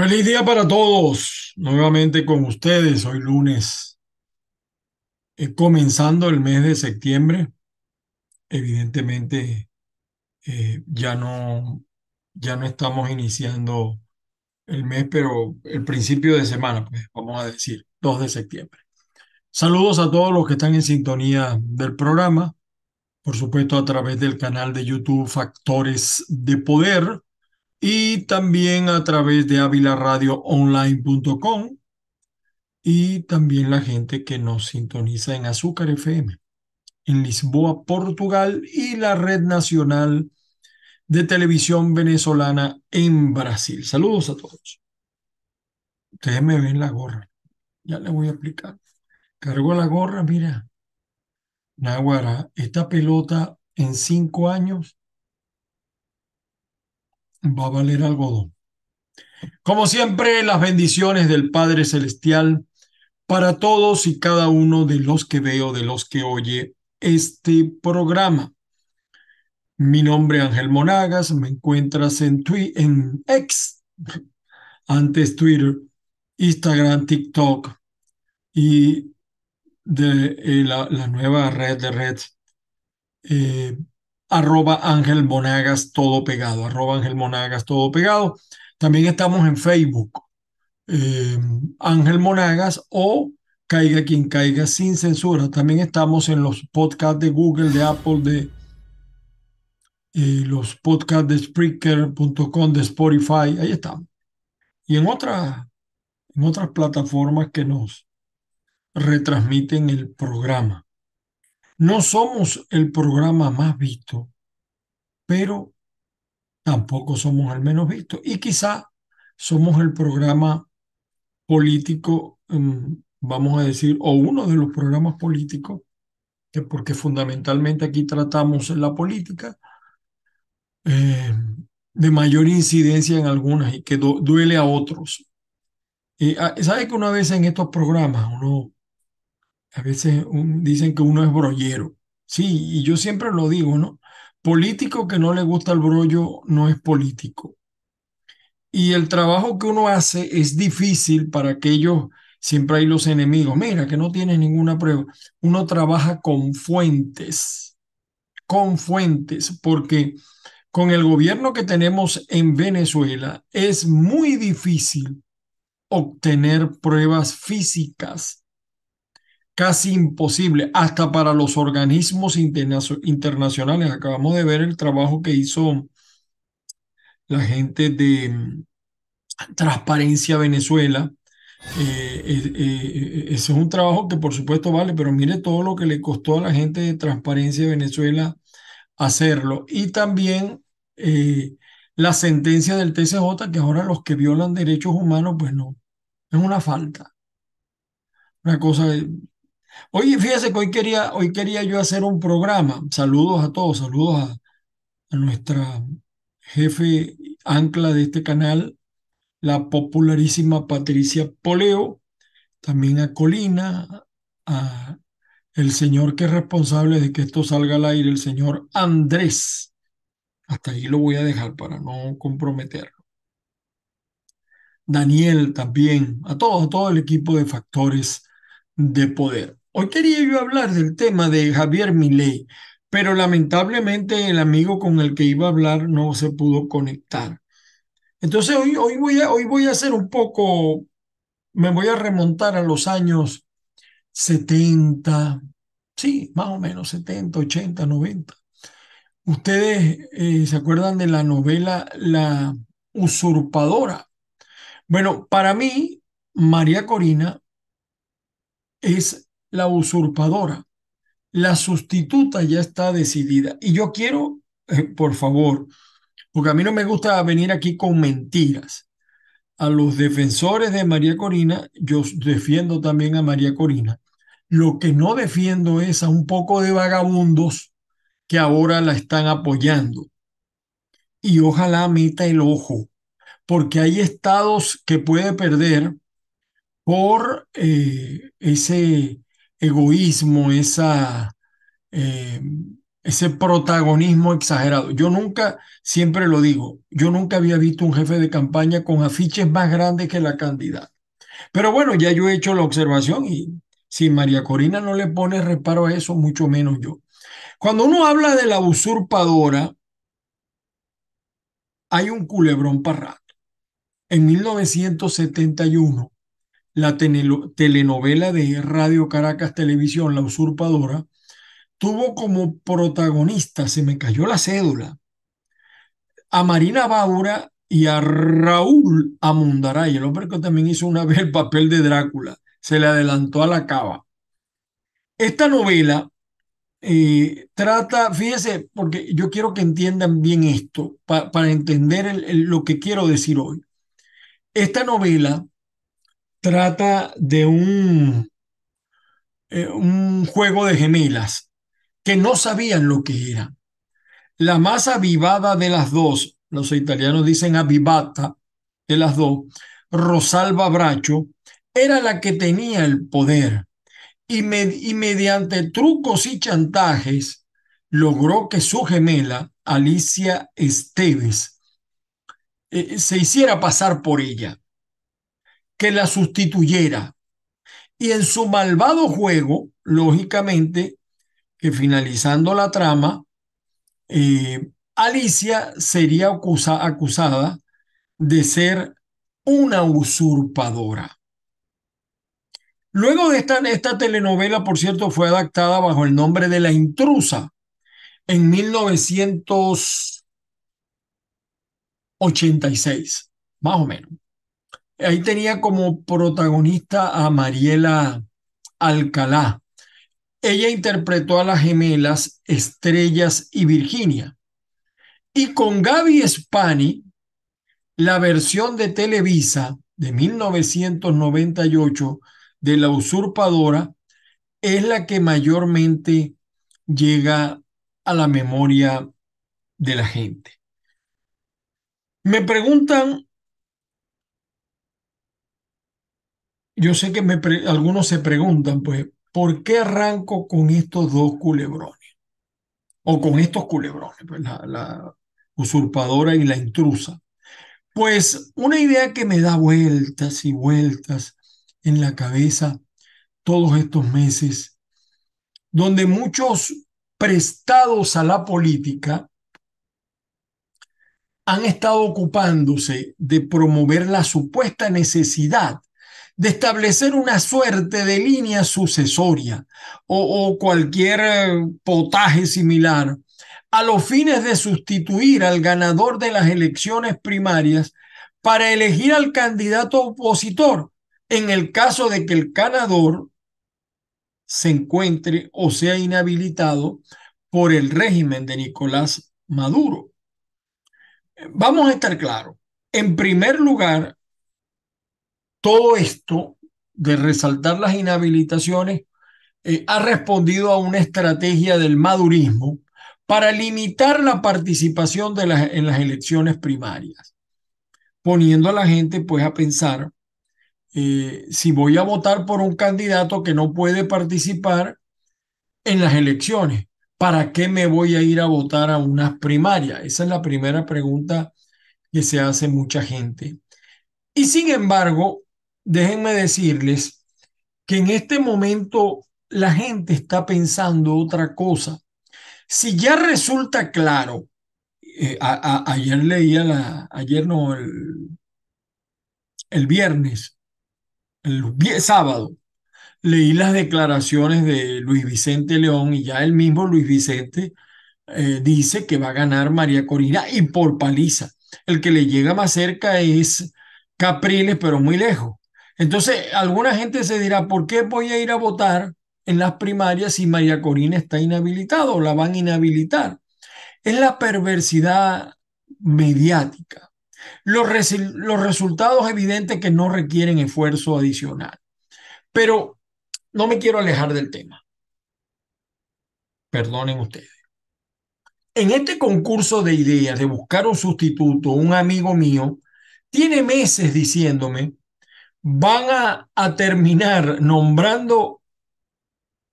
Feliz día para todos. Nuevamente con ustedes, hoy lunes, eh, comenzando el mes de septiembre. Evidentemente, eh, ya no, ya no estamos iniciando el mes, pero el principio de semana, pues vamos a decir, 2 de septiembre. Saludos a todos los que están en sintonía del programa, por supuesto a través del canal de YouTube Factores de Poder y también a través de avilaradioonline.com y también la gente que nos sintoniza en Azúcar FM, en Lisboa, Portugal y la Red Nacional de Televisión Venezolana en Brasil. Saludos a todos. Ustedes me ven la gorra. Ya les voy a explicar. Cargo la gorra, mira. Naguara, esta pelota en cinco años va a valer algodón. Como siempre, las bendiciones del Padre Celestial para todos y cada uno de los que veo, de los que oye este programa. Mi nombre es Ángel Monagas, me encuentras en, Twitter, en antes Twitter, Instagram, TikTok y de eh, la, nueva red de red eh, arroba Ángel Monagas todo pegado, arroba Ángel Monagas todo pegado. También estamos en Facebook, eh, Ángel Monagas o Caiga quien caiga sin censura. También estamos en los podcasts de Google, de Apple, de eh, los podcasts de Spreaker.com, de Spotify, ahí estamos. Y en, en otras plataformas que nos retransmiten el programa. No somos el programa más visto, pero tampoco somos el menos visto. Y quizá somos el programa político, mm, vamos a decir, o uno de los programas políticos, que porque fundamentalmente aquí tratamos la política, eh, de mayor incidencia en algunas y que duele a otros. Y ah, ¿Sabe que una vez en estos programas uno a veces dicen que uno es brollero. Sí, y yo siempre lo digo, ¿no? Político que no le gusta el brollo no es político. Y el trabajo que uno hace es difícil para aquellos, siempre hay los enemigos, mira, que no tiene ninguna prueba. Uno trabaja con fuentes, con fuentes, porque con el gobierno que tenemos en Venezuela es muy difícil obtener pruebas físicas casi imposible, hasta para los organismos internacionales. Acabamos de ver el trabajo que hizo la gente de mm, Transparencia Venezuela. Eh, eh, eh, ese es un trabajo que por supuesto vale, pero mire todo lo que le costó a la gente de Transparencia Venezuela hacerlo. Y también la sentencia del TCJ, que ahora los que violan derechos humanos, pues no, es una falta. Una cosa, Oye, fíjese que hoy quería, hoy quería yo hacer un programa. Saludos a todos, saludos a, nuestra jefe ancla de este canal, la popularísima Patricia Poleo, también a Colina, a el señor que es responsable de que esto salga al aire, el señor Andrés. Hasta ahí lo voy a dejar para no comprometerlo. Daniel también, a todos, a todo el equipo de factores de poder. Hoy quería yo hablar del tema de Javier Milei, pero lamentablemente el amigo con el que iba a hablar no se pudo conectar. Entonces hoy, hoy, voy, a, hoy voy a hacer un poco, me voy a remontar a los años 70, sí, más o menos 70, 80, 90. Ustedes eh, se acuerdan de la novela La usurpadora. Bueno, para mí, María Corina es la usurpadora. La sustituta ya está decidida. Y yo quiero, eh, por favor, porque a mí no me gusta venir aquí con mentiras. A los defensores de María Corina, yo defiendo también a María Corina. Lo que no defiendo es a un poco de vagabundos que ahora la están apoyando. Y ojalá meta el ojo, porque hay estados que puede perder por eh, ese egoísmo, esa, eh, ese protagonismo exagerado. Yo nunca, siempre lo digo, yo nunca había visto un jefe de campaña con afiches más grandes que la candidata. Pero bueno, ya yo he hecho la observación y si María Corina no le pone reparo a eso, mucho menos yo. Cuando uno habla de la usurpadora, hay un culebrón para rato. En 1971, la telenovela de Radio Caracas Televisión, La Usurpadora, tuvo como protagonista, se me cayó la cédula, a Marina Baura y a Raúl Amundaray, el hombre que también hizo una vez el papel de Drácula, se le adelantó a la cava. Esta novela eh, trata, fíjese, porque yo quiero que entiendan bien esto, para entender lo que quiero decir hoy. Esta novela trata de un, eh, un juego de gemelas que no sabían lo que era. La más avivada de las dos, los italianos dicen avivata de las dos, Rosalba Bracho, era la que tenía el poder y, mediante trucos y chantajes logró que su gemela, Alicia Esteves, eh, se hiciera pasar por ella, que la sustituyera. Y en su malvado juego, lógicamente, que finalizando la trama, eh, Alicia sería acusada de ser una usurpadora. Luego de esta, esta telenovela, por cierto, fue adaptada bajo el nombre de La Intrusa en 1986, más o menos. Ahí tenía como protagonista a Mariela Alcalá, ella interpretó a las gemelas Estrellas y Virginia. Y con Gaby Spani, la versión de Televisa de 1998 de La Usurpadora es la que mayormente llega a la memoria de la gente. Me preguntan, yo sé que algunos se preguntan, pues, ¿por qué arranco con estos dos culebrones? O con estos culebrones, pues, la, usurpadora y la intrusa. Pues una idea que me da vueltas y vueltas en la cabeza todos estos meses, donde muchos prestados a la política han estado ocupándose de promover la supuesta necesidad de establecer una suerte de línea sucesoria o, cualquier eh, potaje similar a los fines de sustituir al ganador de las elecciones primarias para elegir al candidato opositor en el caso de que el ganador se encuentre o sea inhabilitado por el régimen de Nicolás Maduro. Vamos a estar claros. En primer lugar, todo esto de resaltar las inhabilitaciones eh, ha respondido a una estrategia del madurismo para limitar la participación en las elecciones primarias, poniendo a la gente pues a pensar eh, si voy a votar por un candidato que no puede participar en las elecciones, ¿para qué me voy a ir a votar a unas primarias? Esa es la primera pregunta que se hace mucha gente. Y sin embargo, déjenme decirles que en este momento la gente está pensando otra cosa. Si ya resulta claro, eh, ayer leía la, ayer no, el, el viernes, el sábado, leí las declaraciones de Luis Vicente León y ya el mismo Luis Vicente eh, dice que va a ganar María Corina y por paliza. El que le llega más cerca es Capriles, pero muy lejos. Entonces, alguna gente se dirá, ¿por qué voy a ir a votar en las primarias si María Corina está inhabilitada o la van a inhabilitar? Es la perversidad mediática. Los, resultados evidentes que no requieren esfuerzo adicional. Pero no me quiero alejar del tema. Perdonen ustedes. En este concurso de ideas de buscar un sustituto, un amigo mío tiene meses diciéndome van a, terminar nombrando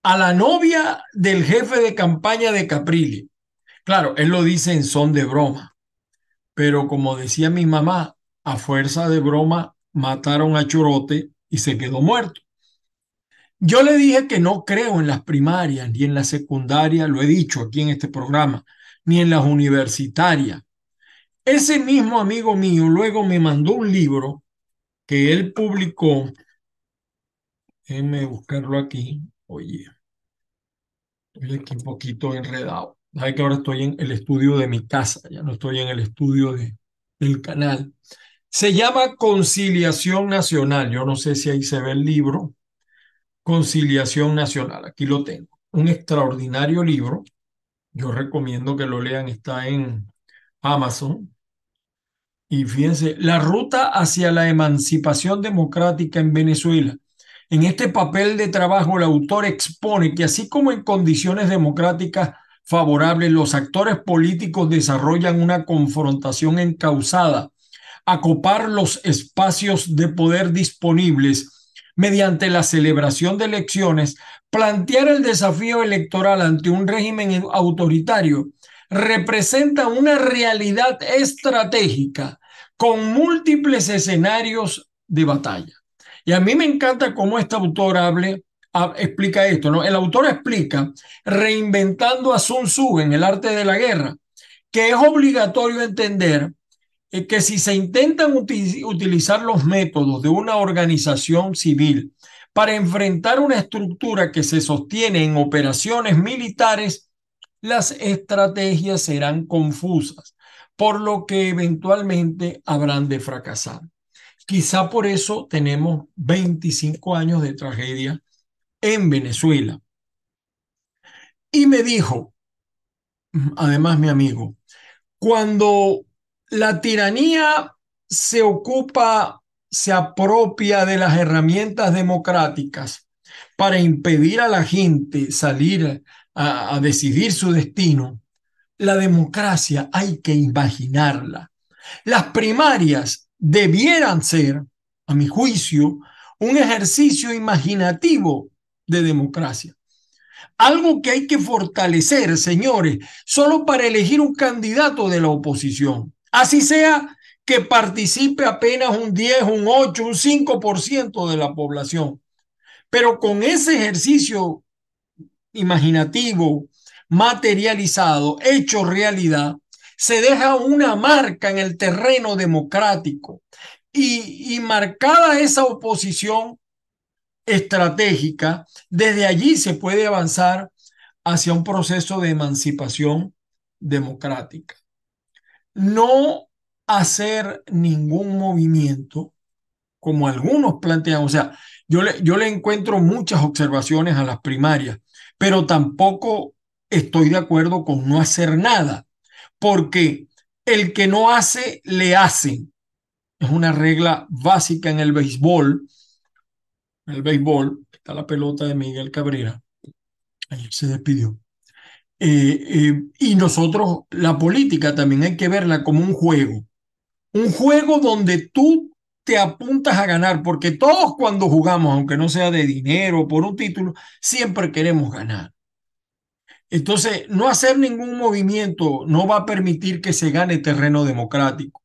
a la novia del jefe de campaña de Caprilli. Claro, él lo dice en son de broma, pero como decía mi mamá, a fuerza de broma mataron a Chorote y se quedó muerto. Yo le dije que no creo en las primarias ni en la secundaria, lo he dicho aquí en este programa, ni en las universitarias. Ese mismo amigo mío luego me mandó un libro que él publicó. Déjenme buscarlo aquí. Oye, estoy aquí un poquito enredado. Sabe que ahora estoy en el estudio de mi casa, ya no estoy en el estudio de, del canal. Se llama Conciliación Nacional. Yo no sé si ahí se ve el libro. Conciliación Nacional. Aquí lo tengo. Un extraordinario libro. Yo recomiendo que lo lean. Está en Amazon. Y fíjense, la ruta hacia la emancipación democrática en Venezuela. En este papel de trabajo, el autor expone que así como en condiciones democráticas favorables, los actores políticos desarrollan una confrontación encausada a copar los espacios de poder disponibles mediante la celebración de elecciones, plantear el desafío electoral ante un régimen autoritario representa una realidad estratégica con múltiples escenarios de batalla. Y a mí me encanta cómo este autor hable, explica esto. ¿no? El autor explica, reinventando a Sun Tzu en el arte de la guerra, que es obligatorio entender que si se intentan utilizar los métodos de una organización civil para enfrentar una estructura que se sostiene en operaciones militares, las estrategias serán confusas, por lo que eventualmente habrán de fracasar. Quizá por eso tenemos 25 años de tragedia en Venezuela. Y me dijo, además mi amigo, cuando la tiranía se ocupa, se apropia de las herramientas democráticas para impedir a la gente salir a, decidir su destino. La democracia hay que imaginarla. Las primarias debieran ser, a mi juicio, un ejercicio imaginativo de democracia. Algo que hay que fortalecer, señores, solo para elegir un candidato de la oposición. Así sea que participe apenas un 10, un 8, un 5% de la población. Pero con ese ejercicio imaginativo, materializado, hecho realidad, se deja una marca en el terreno democrático. Y, y marcada esa oposición estratégica, desde allí se puede avanzar hacia un proceso de emancipación democrática. No hacer ningún movimiento, como algunos plantean. O sea, yo le, yo le encuentro muchas observaciones a las primarias, pero tampoco estoy de acuerdo con no hacer nada, porque el que no hace, le hacen. Es una regla básica en el béisbol. En el béisbol, está la pelota de Miguel Cabrera. Ayer se despidió. Eh, eh, y nosotros, la política también hay que verla como un juego. Un juego donde tú te apuntas a ganar, porque todos cuando jugamos, aunque no sea de dinero, por un título, siempre queremos ganar. Entonces, no hacer ningún movimiento no va a permitir que se gane terreno democrático.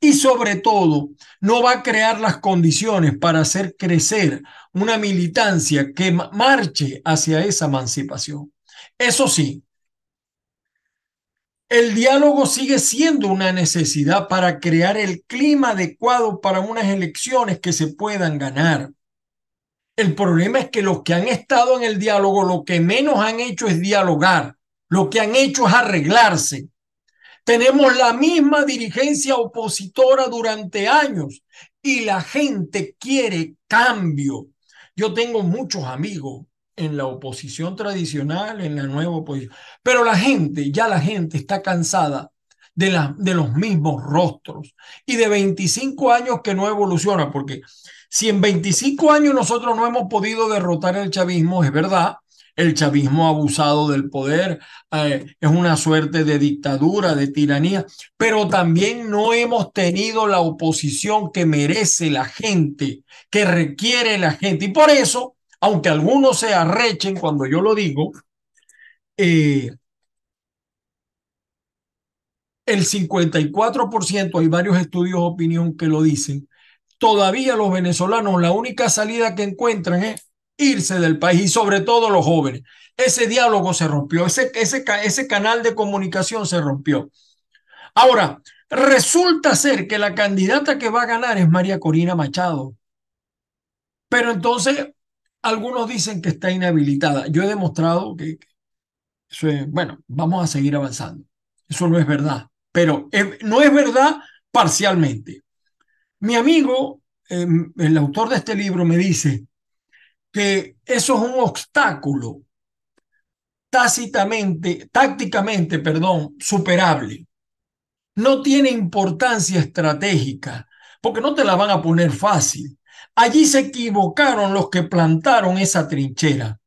Y sobre todo, no va a crear las condiciones para hacer crecer una militancia que marche hacia esa emancipación. Eso sí, el diálogo sigue siendo una necesidad para crear el clima adecuado para unas elecciones que se puedan ganar. El problema es que los que han estado en el diálogo lo que menos han hecho es dialogar, lo que han hecho es arreglarse. Tenemos la misma dirigencia opositora durante años y la gente quiere cambio. Yo tengo muchos amigos en la oposición tradicional, en la nueva oposición. Pero la gente, ya la gente está cansada de, la, de los mismos rostros y de 25 años que no evoluciona, porque si en 25 años nosotros no hemos podido derrotar el chavismo, es verdad, el chavismo abusado del poder eh, es una suerte de dictadura, de tiranía, pero también no hemos tenido la oposición que merece la gente, que requiere la gente. Y por eso aunque algunos se arrechen cuando yo lo digo, eh, el 54%, hay varios estudios de opinión que lo dicen, todavía los venezolanos la única salida que encuentran es irse del país y sobre todo los jóvenes. Ese diálogo se rompió, ese, ese, ese canal de comunicación se rompió. Ahora, resulta ser que la candidata que va a ganar es María Corina Machado. Pero entonces, algunos dicen que está inhabilitada. Yo he demostrado que, eso es, bueno, vamos a seguir avanzando. Eso no es verdad, pero no es verdad parcialmente. Mi amigo, em, el autor de este libro, me dice que eso es un obstáculo tácitamente, tácticamente, perdón, superable. No tiene importancia estratégica, porque no te la van a poner fácil. Allí se equivocaron los que plantaron esa trinchera,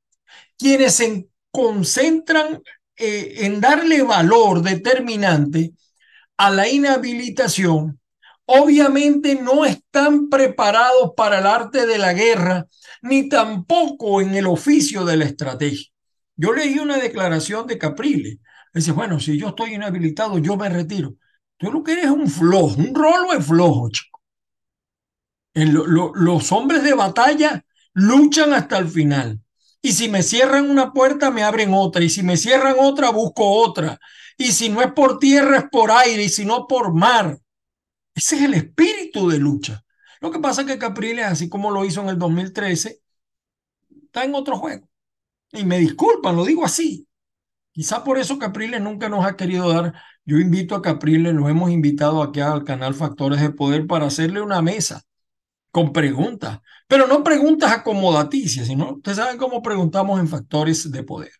quienes se concentran eh, en darle valor determinante a la inhabilitación obviamente no están preparados para el arte de la guerra, ni tampoco en el oficio de la estrategia. Yo leí una declaración de Caprile. Dice, bueno, si yo estoy inhabilitado, yo me retiro. Tú lo que eres es un flojo, un rolo es flojo, chico. Los hombres de batalla luchan hasta el final. Y si me cierran una puerta, me abren otra. Y si me cierran otra, busco otra. Y si no es por tierra, es por aire. Y si no, por mar. Ese es el espíritu de lucha. Lo que pasa es que Capriles, así como lo hizo en el 2013, está en otro juego. Y me disculpan, lo digo así. Quizá por eso Capriles nunca nos ha querido dar. Yo invito a Capriles, lo hemos invitado aquí al canal Factores de Poder para hacerle una mesa con preguntas, pero no preguntas acomodaticias, sino ustedes saben cómo preguntamos en Factores de Poder.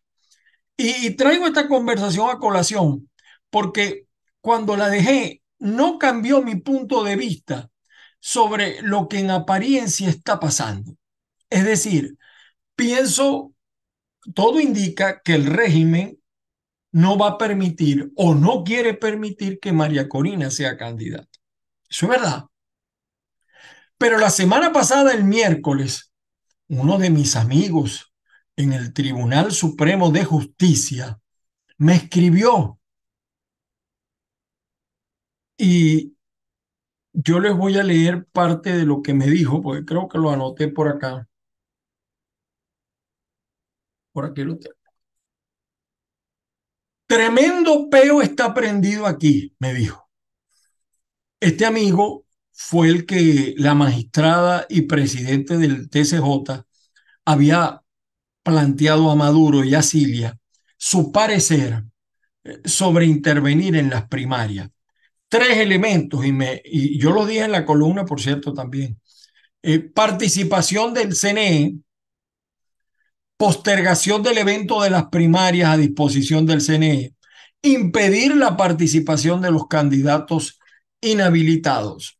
y traigo esta conversación a colación porque cuando la dejé no cambió mi punto de vista sobre lo que en apariencia está pasando. Es decir, pienso, todo indica que el régimen no va a permitir o no quiere permitir que María Corina sea candidata. Eso es verdad. Pero la semana pasada, el miércoles, uno de mis amigos en el Tribunal Supremo de Justicia me escribió y yo les voy a leer parte de lo que me dijo, porque creo que lo anoté por acá. Por aquí lo tengo. Tremendo peo está prendido aquí, me dijo. Este amigo fue el que la magistrada y presidente del TCJ había planteado a Maduro y a Cilia su parecer eh, sobre intervenir en las primarias tres elementos, y, me, y yo lo dije en la columna, por cierto, también. Eh, participación del CNE, postergación del evento de las primarias a disposición del CNE, impedir la participación de los candidatos inhabilitados.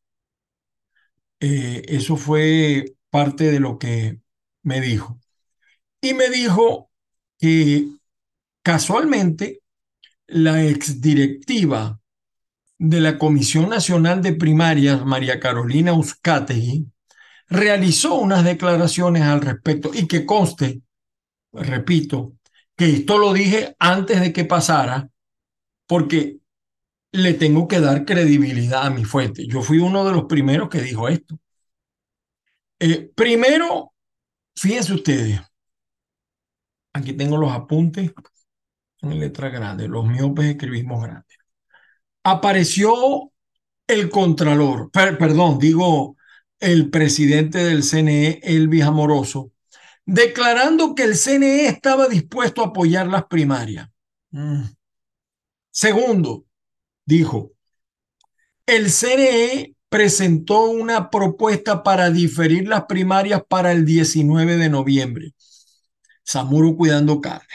Eh, eso fue parte de lo que me dijo. Y me dijo que casualmente la exdirectiva de la Comisión Nacional de Primarias, María Carolina Uzcategui, realizó unas declaraciones al respecto y que conste, repito, que esto lo dije antes de que pasara, porque le tengo que dar credibilidad a mi fuente. Yo fui uno de los primeros que dijo esto. Eh, primero, fíjense ustedes, aquí tengo los apuntes en letra grande, los miopes escribimos grandes apareció el contralor, perdón, digo el presidente del CNE, Elvis Amoroso, declarando que el CNE estaba dispuesto a apoyar las primarias. Mm. Segundo, dijo, el CNE presentó una propuesta para diferir las primarias para el 19 de noviembre. Samuro cuidando carne.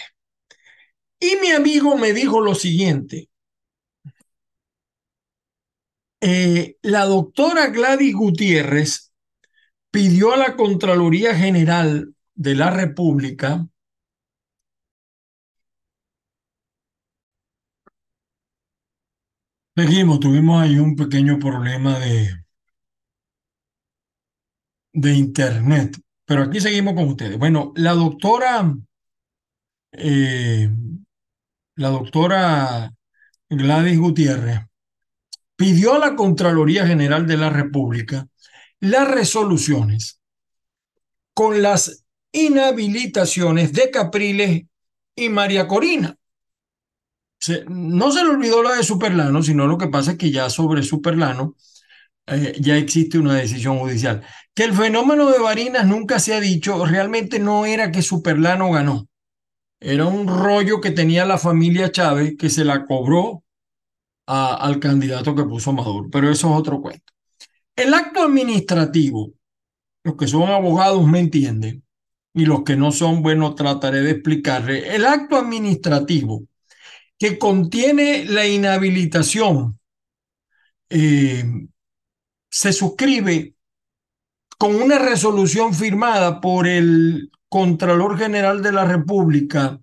Y mi amigo me dijo lo siguiente, eh, la doctora Gladys Gutiérrez pidió a la Contraloría General de la República Seguimos, tuvimos ahí un pequeño problema de, de internet, pero aquí seguimos con ustedes. Bueno, la doctora, eh, la doctora Gladys Gutiérrez pidió a la Contraloría General de la República las resoluciones con las inhabilitaciones de Capriles y María Corina. No se le olvidó la de Superlano, sino lo que pasa es que ya sobre Superlano eh, ya existe una decisión judicial. Que el fenómeno de Varinas nunca se ha dicho, realmente no era que Superlano ganó. Era un rollo que tenía la familia Chávez que se la cobró al candidato que puso Maduro, pero eso es otro cuento. El acto administrativo, los que son abogados me entienden, y los que no son, bueno, trataré de explicarle. El acto administrativo que contiene la inhabilitación eh, se suscribe con una resolución firmada por el Contralor General de la República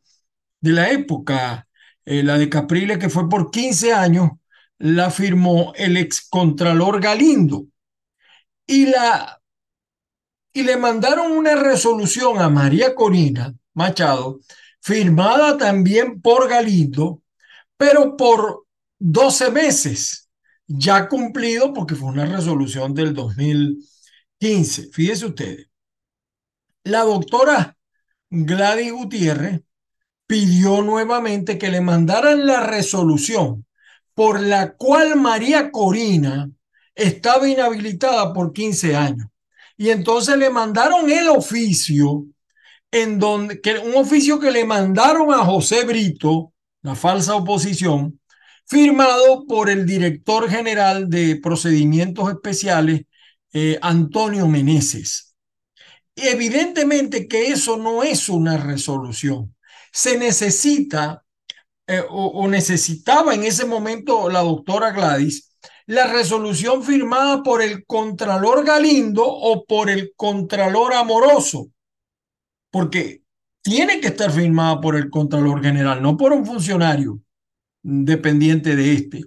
de la época, eh, la de Capriles, que fue por 15 años, la firmó el excontralor Galindo. Y, la, y le mandaron una resolución a María Corina Machado, firmada también por Galindo, pero por 12 meses, ya cumplido porque fue una resolución del 2015. Fíjense ustedes, la doctora Gladys Gutiérrez pidió nuevamente que le mandaran la resolución por la cual María Corina estaba inhabilitada por 15 años. Y entonces le mandaron el oficio, en donde, que, un oficio que le mandaron a José Brito, la falsa oposición, firmado por el director general de procedimientos especiales, eh, Antonio Meneses. Evidentemente que eso no es una resolución. Se necesita eh, o, necesitaba en ese momento la doctora Gladys la resolución firmada por el Contralor Galindo o por el Contralor Amoroso, porque tiene que estar firmada por el Contralor General, no por un funcionario dependiente de este.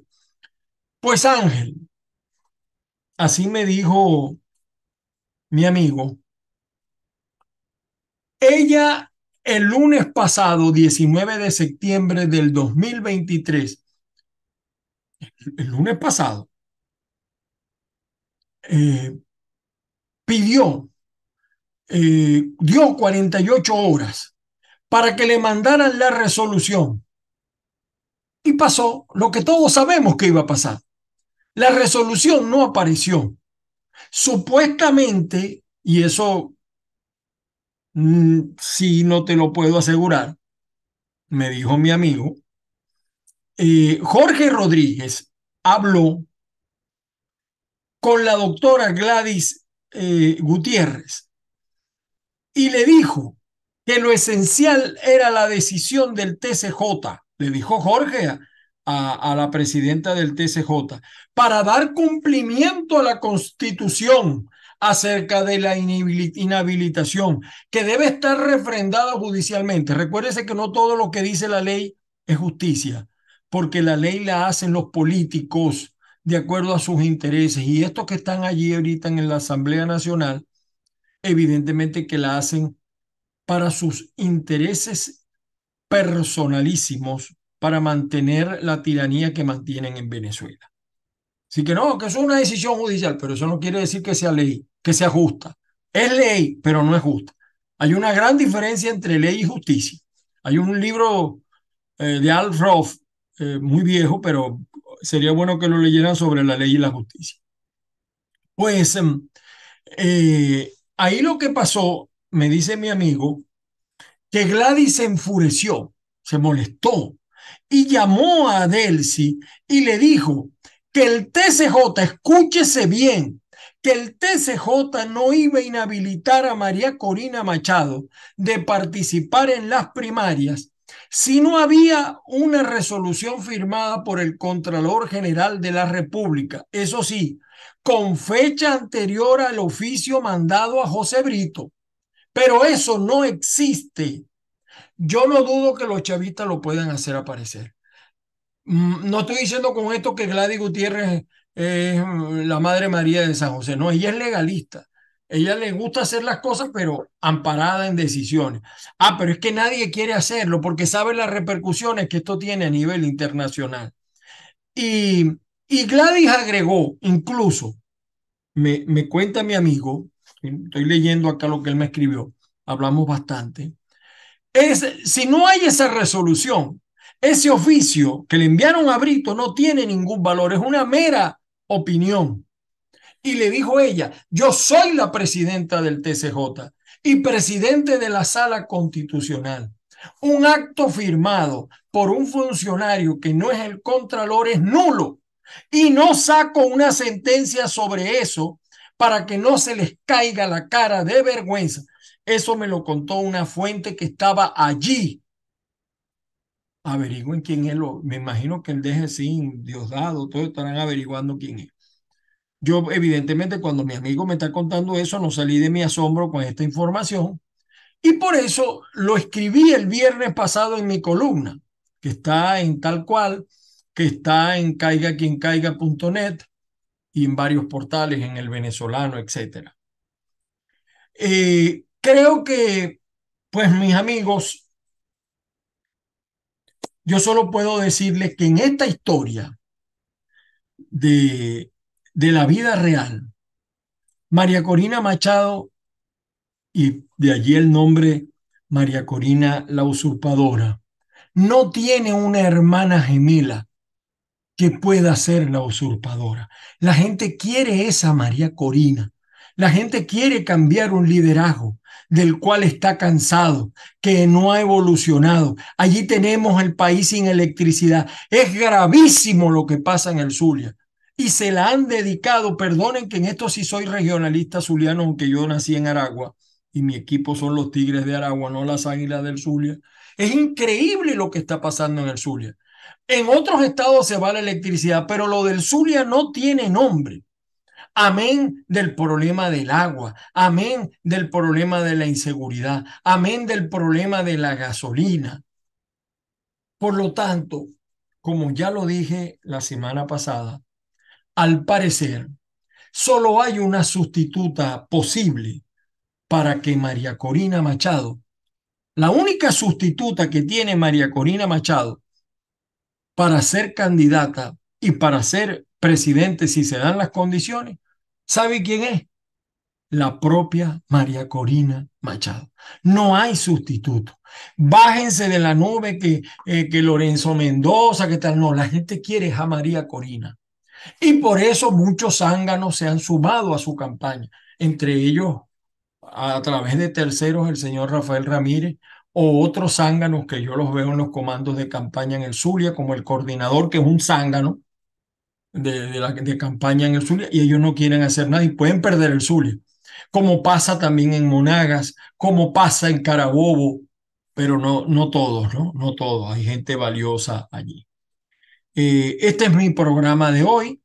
Pues Ángel, así me dijo mi amigo, ella el lunes pasado, 19 de septiembre del 2023, el lunes pasado, eh, pidió, eh, dio 48 horas para que le mandaran la resolución. Y pasó lo que todos sabemos que iba a pasar. La resolución no apareció. Supuestamente, y eso Mm, sí, no te lo puedo asegurar, me dijo mi amigo. Eh, Jorge Rodríguez habló con la doctora Gladys eh, Gutiérrez y le dijo que lo esencial era la decisión del TCJ, le dijo Jorge a la presidenta del TCJ, para dar cumplimiento a la constitución acerca de la inhabilitación, que debe estar refrendada judicialmente. Recuérdese que no todo lo que dice la ley es justicia, porque la ley la hacen los políticos de acuerdo a sus intereses. Y estos que están allí ahorita en la Asamblea Nacional, evidentemente que la hacen para sus intereses personalísimos, para mantener la tiranía que mantienen en Venezuela. Así que no, que eso es una decisión judicial, pero eso no quiere decir que sea ley que sea justa. Es ley, pero no es justa. Hay una gran diferencia entre ley y justicia. Hay un libro eh, de Al Roth, eh, muy viejo, pero sería bueno que lo leyeran sobre la ley y la justicia. Pues em, eh, ahí lo que pasó, me dice mi amigo, que Gladys se enfureció, se molestó y llamó a Delcy y le dijo que el TCJ, escúchese bien, que el TCJ no iba a inhabilitar a María Corina Machado de participar en las primarias si no había una resolución firmada por el Contralor General de la República, eso sí, con fecha anterior al oficio mandado a José Brito. Pero eso no existe. Yo no dudo que los chavistas lo puedan hacer aparecer. Mm, no estoy diciendo con esto que Gladys Gutiérrez es la Madre María de San José. No, ella es legalista. Ella le gusta hacer las cosas, pero amparada en decisiones. Ah, pero es que nadie quiere hacerlo porque sabe las repercusiones que esto tiene a nivel internacional. Y, y Gladys agregó, incluso, me, me cuenta mi amigo, estoy leyendo acá lo que él me escribió, hablamos bastante, es si no hay esa resolución, ese oficio que le enviaron a Brito no tiene ningún valor, es una mera opinión. Y le dijo ella, yo soy la presidenta del TCJ y presidente de la sala constitucional. Un acto firmado por un funcionario que no es el contralor es nulo y no saco una sentencia sobre eso para que no se les caiga la cara de vergüenza. Eso me lo contó una fuente que estaba allí. Averigüen quién es. Lo, me imagino que el DGCIN, Diosdado, todos estarán averiguando quién es. Yo, evidentemente, cuando mi amigo me está contando eso, no salí de mi asombro con esta información. Y por eso lo escribí el viernes pasado en mi columna, que está en tal cual, que está en caigaquiencaiga.net y en varios portales, en el venezolano, etc. Eh, creo que, pues mis amigos, yo solo puedo decirles que en esta historia de, de la vida real, María Corina Machado, y de allí el nombre María Corina la usurpadora, no tiene una hermana gemela que pueda ser la usurpadora. La gente quiere esa María Corina. La gente quiere cambiar un liderazgo del cual está cansado, que no ha evolucionado. Allí tenemos el país sin electricidad. Es gravísimo lo que pasa en el Zulia. Y se la han dedicado, perdonen que en esto sí soy regionalista zuliano, aunque yo nací en Aragua y mi equipo son los Tigres de Aragua, no las Águilas del Zulia. Es increíble lo que está pasando en el Zulia. En otros estados se va la electricidad, pero lo del Zulia no tiene nombre. Amén del problema del agua, amén del problema de la inseguridad, amén del problema de la gasolina. Por lo tanto, como ya lo dije la semana pasada, al parecer, solo hay una sustituta posible para que María Corina Machado, la única sustituta que tiene María Corina Machado para ser candidata y para ser presidente si se dan las condiciones, ¿sabe quién es? La propia María Corina Machado. No hay sustituto. Bájense de la nube que, eh, que Lorenzo Mendoza, que tal. No, la gente quiere a María Corina. Y por eso muchos zánganos se han sumado a su campaña, entre ellos a través de terceros el señor Rafael Ramírez, o otros zánganos que yo los veo en los comandos de campaña en el Zulia, como el coordinador, que es un zángano de, de, la, campaña en el Zulia, y ellos no quieren hacer nada y pueden perder el Zulia, como pasa también en Monagas, como pasa en Carabobo, pero no, no todos, ¿no? No todos, hay gente valiosa allí. Eh, este es mi programa de hoy.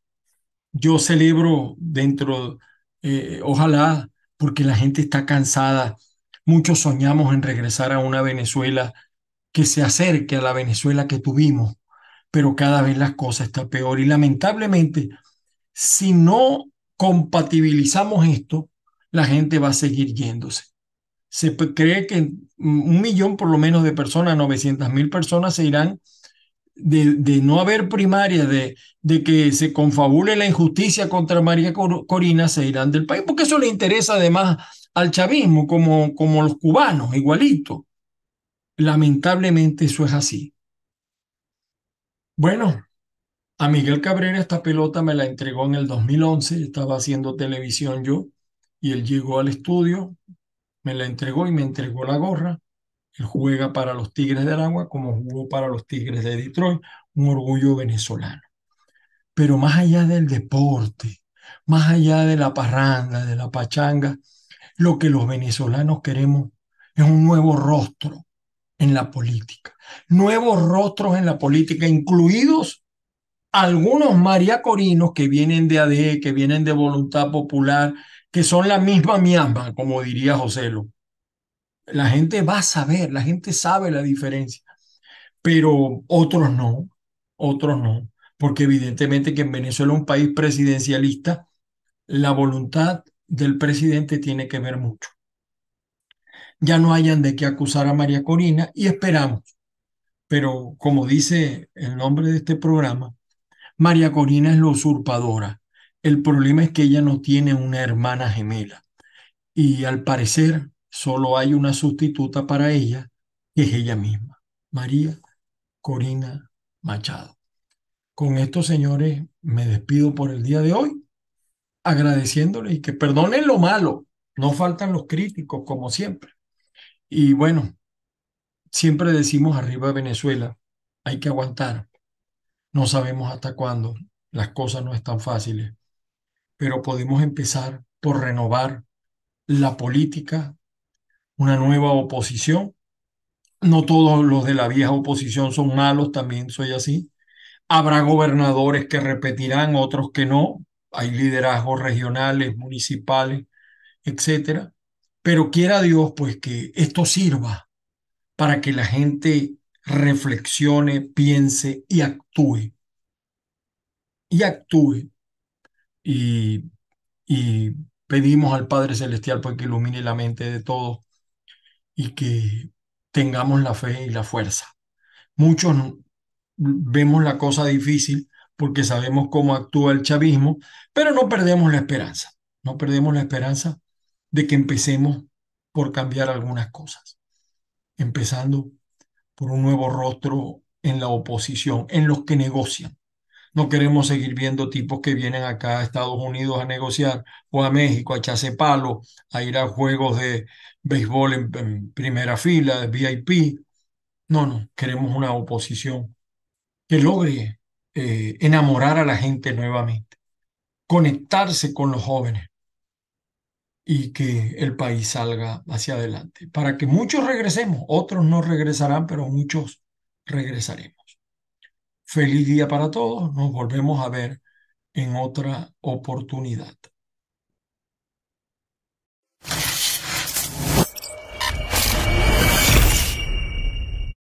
Yo celebro dentro, eh, ojalá, porque la gente está cansada Muchos soñamos en regresar a una Venezuela que se acerque a la Venezuela que tuvimos, pero cada vez las cosas están peor. Y lamentablemente, si no compatibilizamos esto, la gente va a seguir yéndose. Se cree que un millón por lo menos de personas, 900 mil personas se irán de, no haber primaria, de, de que se confabule la injusticia contra María Corina, se irán del país, porque eso le interesa además al chavismo como, como los cubanos, igualito. Lamentablemente eso es así. Bueno, a Miguel Cabrera esta pelota me la entregó en el 2011, estaba haciendo televisión yo, y él llegó al estudio, me la entregó y me entregó la gorra. Él juega para los Tigres de Aragua como jugó para los Tigres de Detroit, un orgullo venezolano. Pero más allá del deporte, más allá de la parranda, de la pachanga, lo que los venezolanos queremos es un nuevo rostro en la política. Nuevos rostros en la política, incluidos algunos mariacorinos que vienen de ADE, que vienen de Voluntad Popular, que son la misma miamba, como diría José Lo. La gente va a saber, la gente sabe la diferencia, pero otros no, otros no, porque evidentemente que en Venezuela, un país presidencialista, la voluntad del presidente tiene que ver mucho. Ya no hayan de qué acusar a María Corina y esperamos. Pero como dice el nombre de este programa, María Corina es la usurpadora. El problema es que ella no tiene una hermana gemela y al parecer solo hay una sustituta para ella, que es ella misma, María Corina Machado. Con esto, señores, me despido por el día de hoy, agradeciéndole y que perdonen lo malo. No faltan los críticos, como siempre. Y bueno, siempre decimos arriba Venezuela, hay que aguantar. No sabemos hasta cuándo, las cosas no están fáciles, pero podemos empezar por renovar la política, una nueva oposición. No todos los de la vieja oposición son malos, también soy así. Habrá gobernadores que repetirán, otros que no. Hay liderazgos regionales, municipales, etcétera. Pero quiera Dios, pues que esto sirva para que la gente reflexione, piense y actúe. Y actúe. Y, y pedimos al Padre Celestial pues que ilumine la mente de todos y que tengamos la fe y la fuerza. Muchos vemos la cosa difícil porque sabemos cómo actúa el chavismo, pero no perdemos la esperanza. No perdemos la esperanza de que empecemos por cambiar algunas cosas. Empezando por un nuevo rostro en la oposición, en los que negocian. No queremos seguir viendo tipos que vienen acá a Estados Unidos a negociar o a México a echarse palo, a ir a juegos de béisbol en, primera fila, de VIP. No, no, queremos una oposición que logre eh, enamorar a la gente nuevamente, conectarse con los jóvenes y que el país salga hacia adelante. Para que muchos regresemos, otros no regresarán, pero muchos regresaremos. Feliz día para todos, nos volvemos a ver en otra oportunidad.